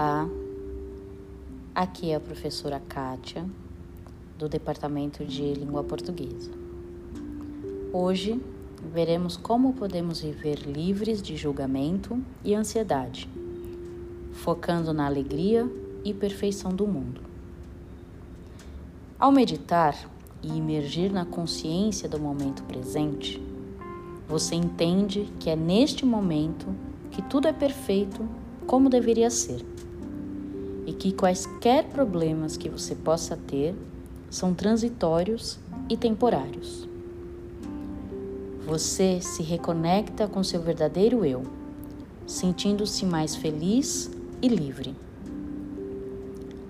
Olá, aqui é a professora Kátia, do Departamento de Língua Portuguesa. Hoje veremos como podemos viver livres de julgamento e ansiedade, focando na alegria e perfeição do mundo. Ao meditar e imergir na consciência do momento presente, você entende que é neste momento que tudo é perfeito como deveria ser e que quaisquer problemas que você possa ter são transitórios e temporários. Você se reconecta com seu verdadeiro eu, sentindo-se mais feliz e livre.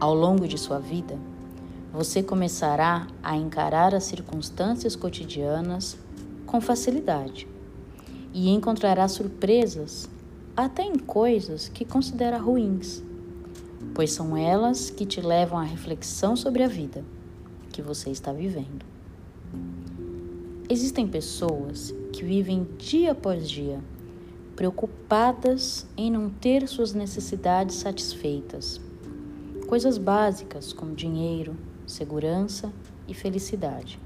Ao longo de sua vida, você começará a encarar as circunstâncias cotidianas com facilidade e encontrará surpresas até em coisas que considera ruins, pois são elas que te levam à reflexão sobre a vida que você está vivendo. Existem pessoas que vivem dia após dia preocupadas em não ter suas necessidades satisfeitas. Coisas básicas como dinheiro, segurança e felicidade.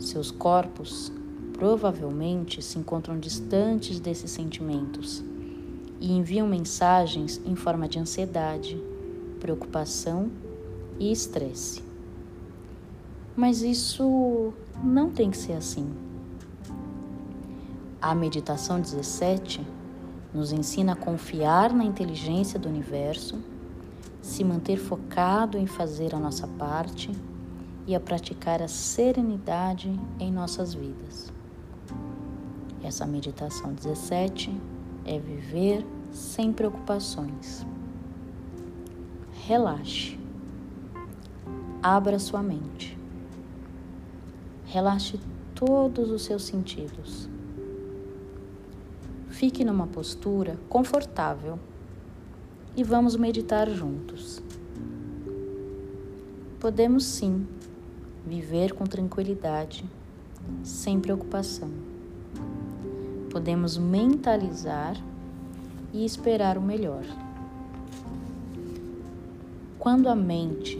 Seus corpos provavelmente se encontram distantes desses sentimentos e enviam mensagens em forma de ansiedade, preocupação e estresse. Mas isso não tem que ser assim. A meditação 17 nos ensina a confiar na inteligência do universo, se manter focado em fazer a nossa parte e a praticar a serenidade em nossas vidas. Essa meditação 17 é viver sem preocupações. Relaxe. Abra sua mente. Relaxe todos os seus sentidos. Fique numa postura confortável e vamos meditar juntos. Podemos sim viver com tranquilidade, sem preocupação podemos mentalizar e esperar o melhor. Quando a mente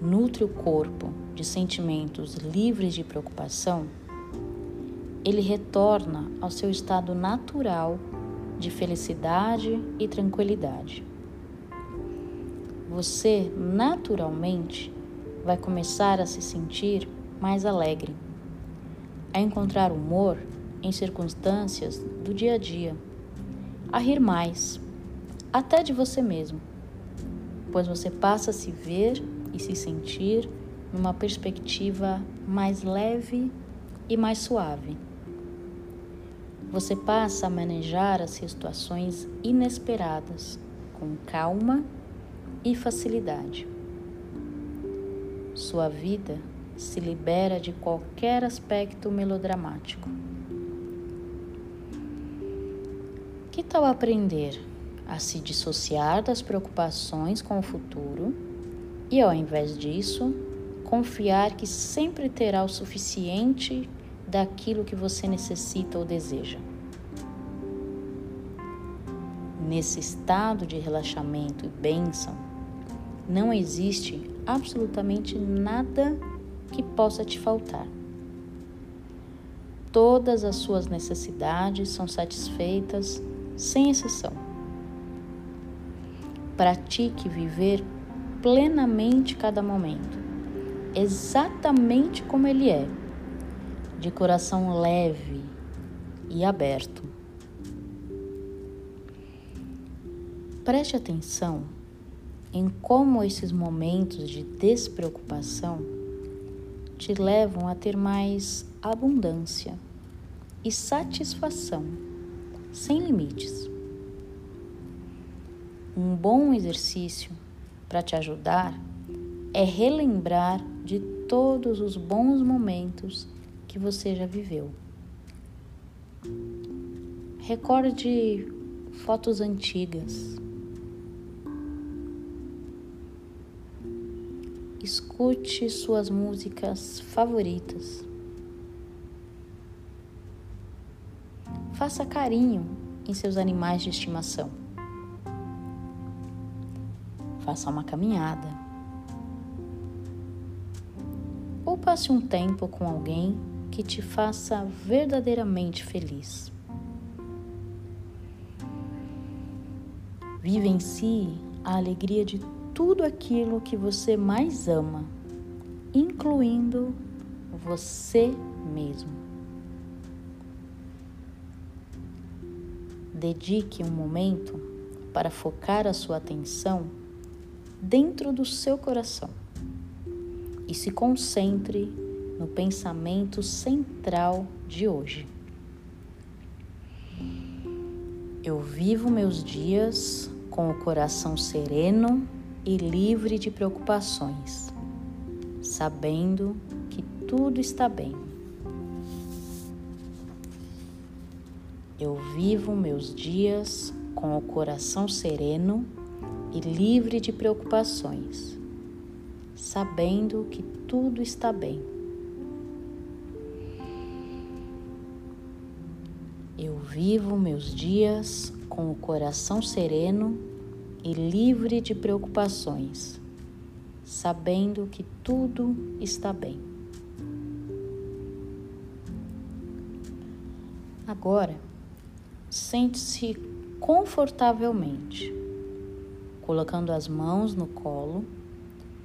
nutre o corpo de sentimentos livres de preocupação, ele retorna ao seu estado natural de felicidade e tranquilidade. Você naturalmente vai começar a se sentir mais alegre, a encontrar humor em circunstâncias do dia a dia, a rir mais, até de você mesmo, pois você passa a se ver e se sentir numa perspectiva mais leve e mais suave. Você passa a manejar as situações inesperadas com calma e facilidade. Sua vida se libera de qualquer aspecto melodramático. Tal aprender a se dissociar das preocupações com o futuro e, ao invés disso, confiar que sempre terá o suficiente daquilo que você necessita ou deseja? Nesse estado de relaxamento e bênção, não existe absolutamente nada que possa te faltar. Todas as suas necessidades são satisfeitas sem exceção. Pratique viver plenamente cada momento, exatamente como ele é, de coração leve e aberto. Preste atenção em como esses momentos de despreocupação te levam a ter mais abundância e satisfação sem limites. Um bom exercício para te ajudar é relembrar de todos os bons momentos que você já viveu. Recorde fotos antigas. Escute suas músicas favoritas. Faça carinho em seus animais de estimação. faça uma caminhada. Ou passe um tempo com alguém que te faça verdadeiramente feliz. Vivencie a alegria de tudo aquilo que você mais ama, incluindo você mesmo. Dedique um momento para focar a sua atenção dentro do seu coração e se concentre no pensamento central de hoje. Eu vivo meus dias com o coração sereno e livre de preocupações, sabendo que tudo está bem. Eu vivo meus dias com o coração sereno e livre de preocupações, sabendo que tudo está bem. Eu vivo meus dias com o coração sereno e livre de preocupações, sabendo que tudo está bem. Agora, sente-se confortavelmente, colocando as mãos no colo,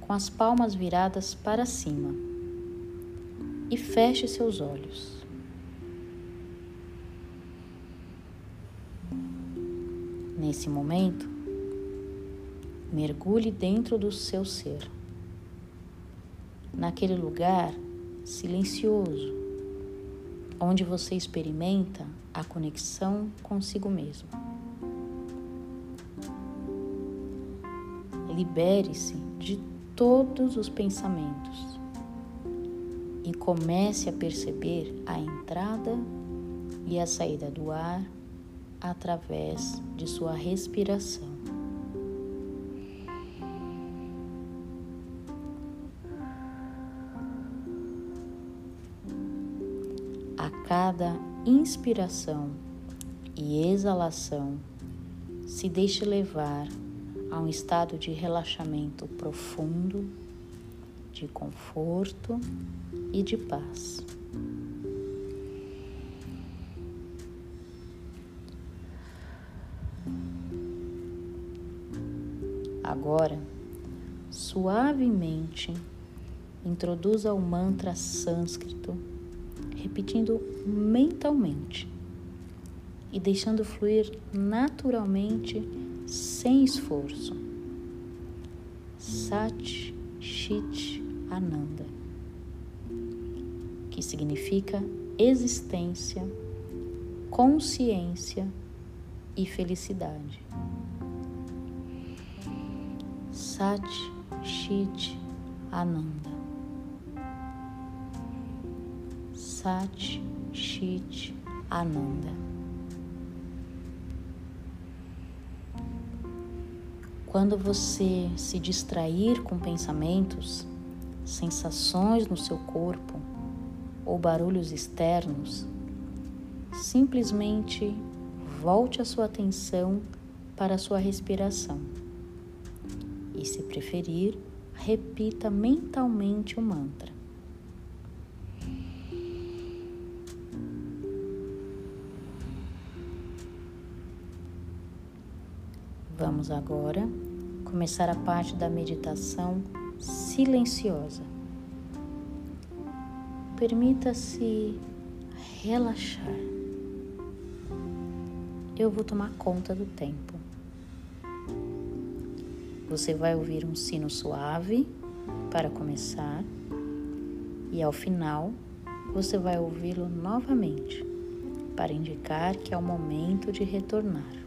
com as palmas viradas para cima, e feche seus olhos. Nesse momento, mergulhe dentro do seu ser, naquele lugar silencioso, onde você experimenta a conexão consigo mesmo. Libere-se de todos os pensamentos e comece a perceber a entrada e a saída do ar através de sua respiração. A cada inspiração e exalação, se deixe levar a um estado de relaxamento profundo, de conforto e de paz. Agora, suavemente, introduza o mantra sânscrito, repetindo mentalmente e deixando fluir naturalmente, sem esforço. Sat Chit Ananda, que significa existência, consciência e felicidade. Sat Chit Ananda. Sat Chit Ananda. Quando você se distrair com pensamentos, sensações no seu corpo ou barulhos externos, simplesmente volte a sua atenção para a sua respiração e, se preferir, repita mentalmente o mantra. Vamos agora começar a parte da meditação silenciosa. Permita-se relaxar. Eu vou tomar conta do tempo. Você vai ouvir um sino suave para começar, e ao final você vai ouvi-lo novamente para indicar que é o momento de retornar.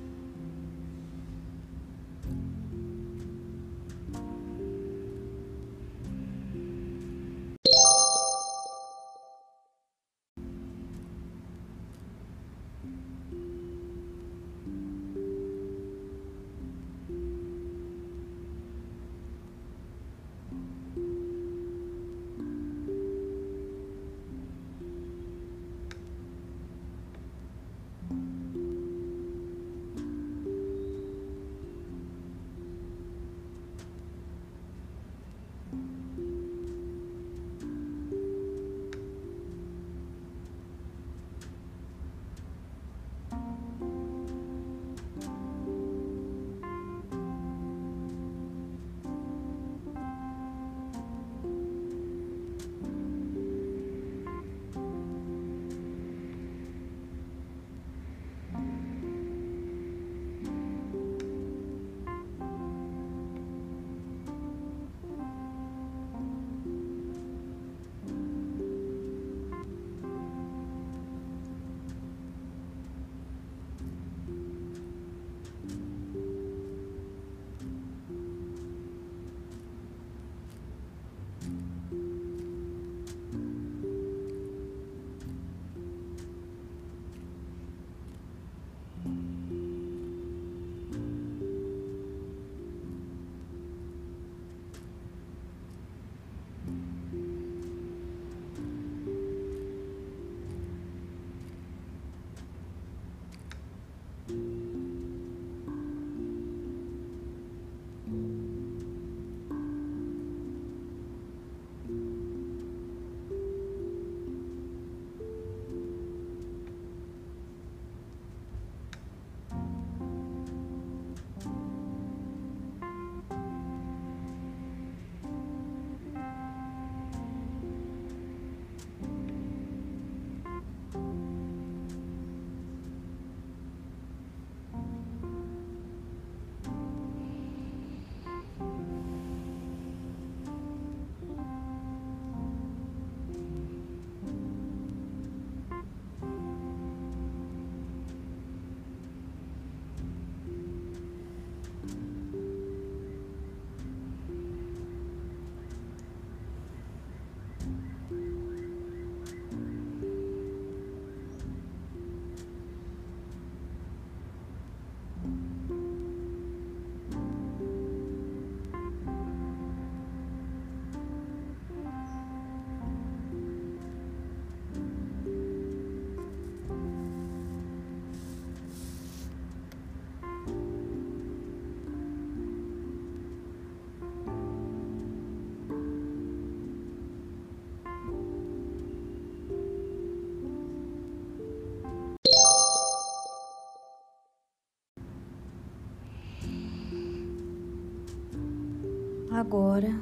Agora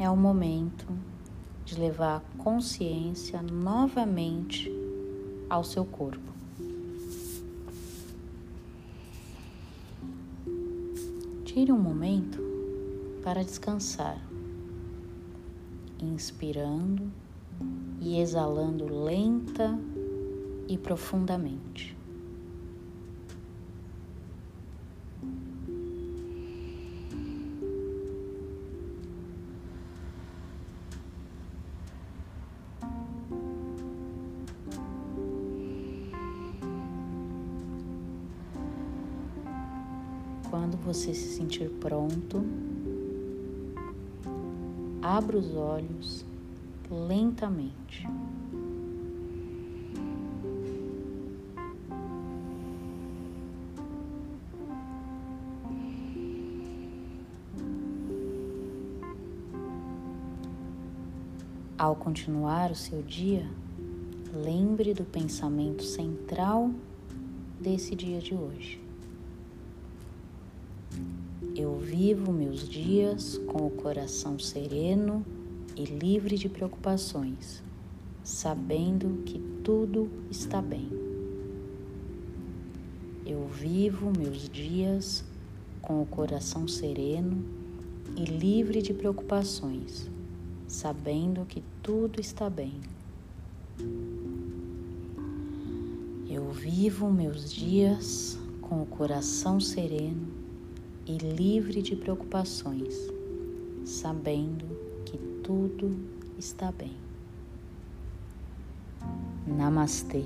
é o momento de levar a consciência novamente ao seu corpo. Tire um momento para descansar, inspirando e exalando lenta e profundamente. Quando você se sentir pronto, abra os olhos lentamente. Ao continuar o seu dia, lembre do pensamento central desse dia de hoje. Eu vivo meus dias com o coração sereno e livre de preocupações, sabendo que tudo está bem. Eu vivo meus dias com o coração sereno e livre de preocupações, sabendo que tudo está bem. Eu vivo meus dias com o coração sereno e livre de preocupações, sabendo que tudo está bem. Namastê.